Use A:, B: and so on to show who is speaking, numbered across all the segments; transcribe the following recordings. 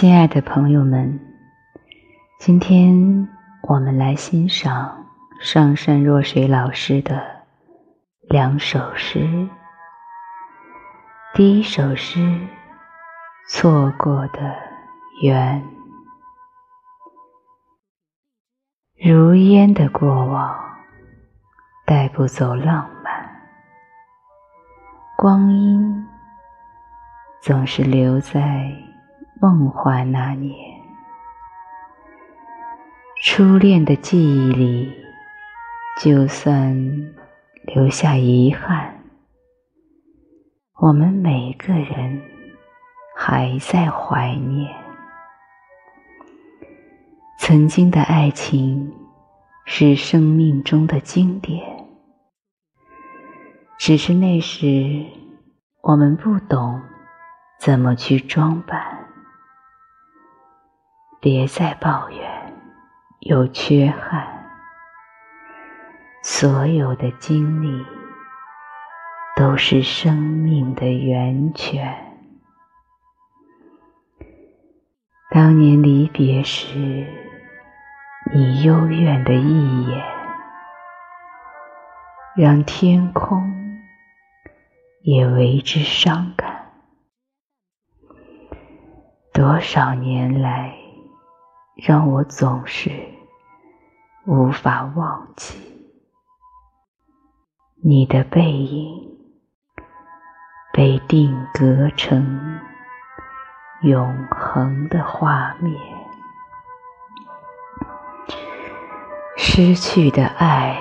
A: 亲爱的朋友们，今天我们来欣赏上善若水老师的两首诗。第一首诗《错过的缘》，如烟的过往，带不走浪漫，光阴总是留在。梦幻那年，初恋的记忆里，就算留下遗憾，我们每个人还在怀念曾经的爱情，是生命中的经典。只是那时我们不懂怎么去装扮。别再抱怨有缺憾，所有的经历都是生命的源泉。当年离别时，你幽怨的一眼，让天空也为之伤感。多少年来。让我总是无法忘记你的背影，被定格成永恒的画面。失去的爱，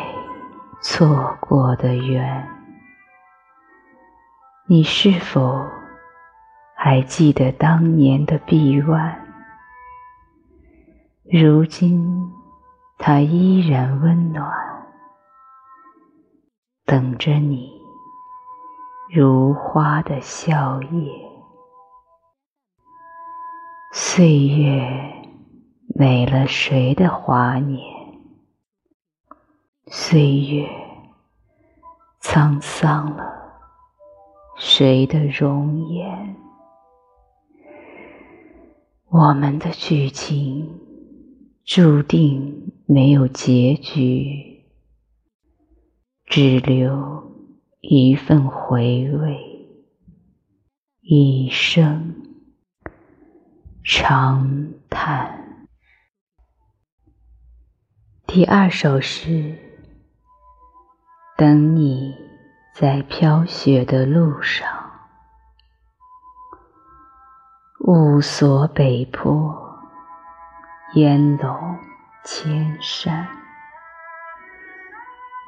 A: 错过的缘，你是否还记得当年的臂弯？如今，它依然温暖，等着你如花的笑靥。岁月美了谁的华年？岁月沧桑了谁的容颜？我们的剧情。注定没有结局，只留一份回味，一声长叹。第二首诗，等你在飘雪的路上，雾锁北坡。烟笼千山，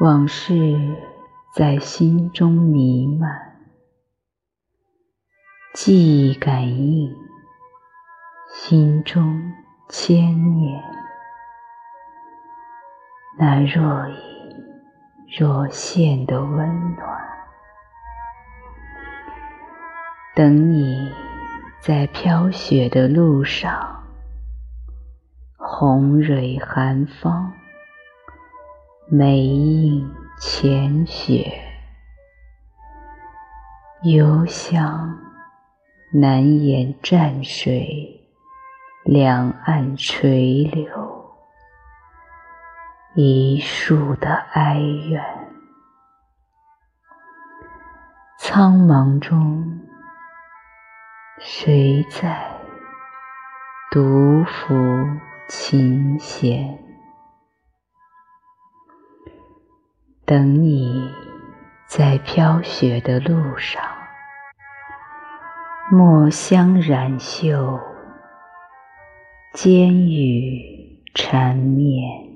A: 往事在心中弥漫，记忆感应，心中千念，那若隐若现的温暖，等你在飘雪的路上。红蕊寒芳，梅映浅雪，幽香难言蘸水，两岸垂柳，一树的哀怨。苍茫中，谁在独抚？琴弦，等你在飘雪的路上，墨香染袖，烟雨缠绵，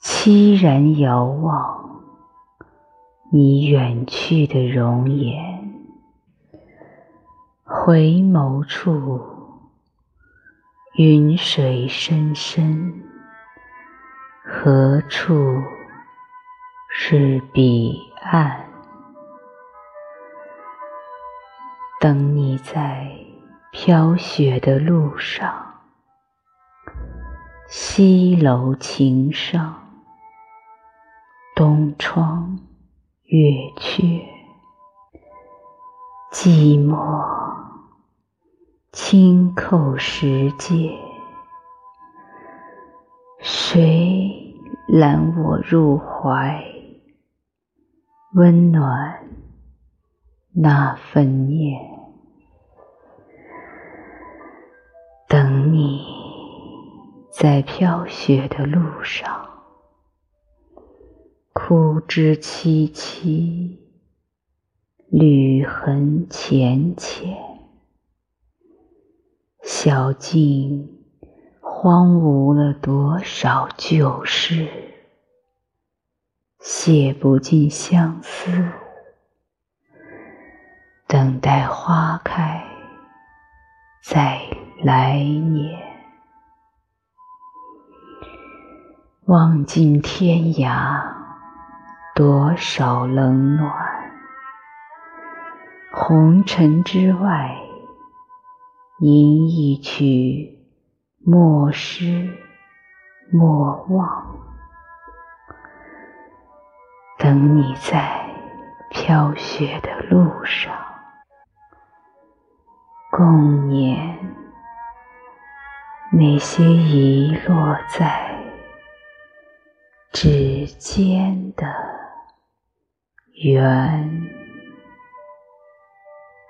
A: 凄然遥望你远去的容颜，回眸处。云水深深，何处是彼岸？等你在飘雪的路上，西楼晴上，东窗月缺，寂寞轻叩石阶，谁揽我入怀，温暖那份念？等你在飘雪的路上，枯枝萋萋，履痕浅浅。小径荒芜了多少旧事，写不尽相思，等待花开在来年。望尽天涯多少冷暖，红尘之外。吟一曲，莫失莫忘。等你在飘雪的路上，共念那些遗落在指尖的缘。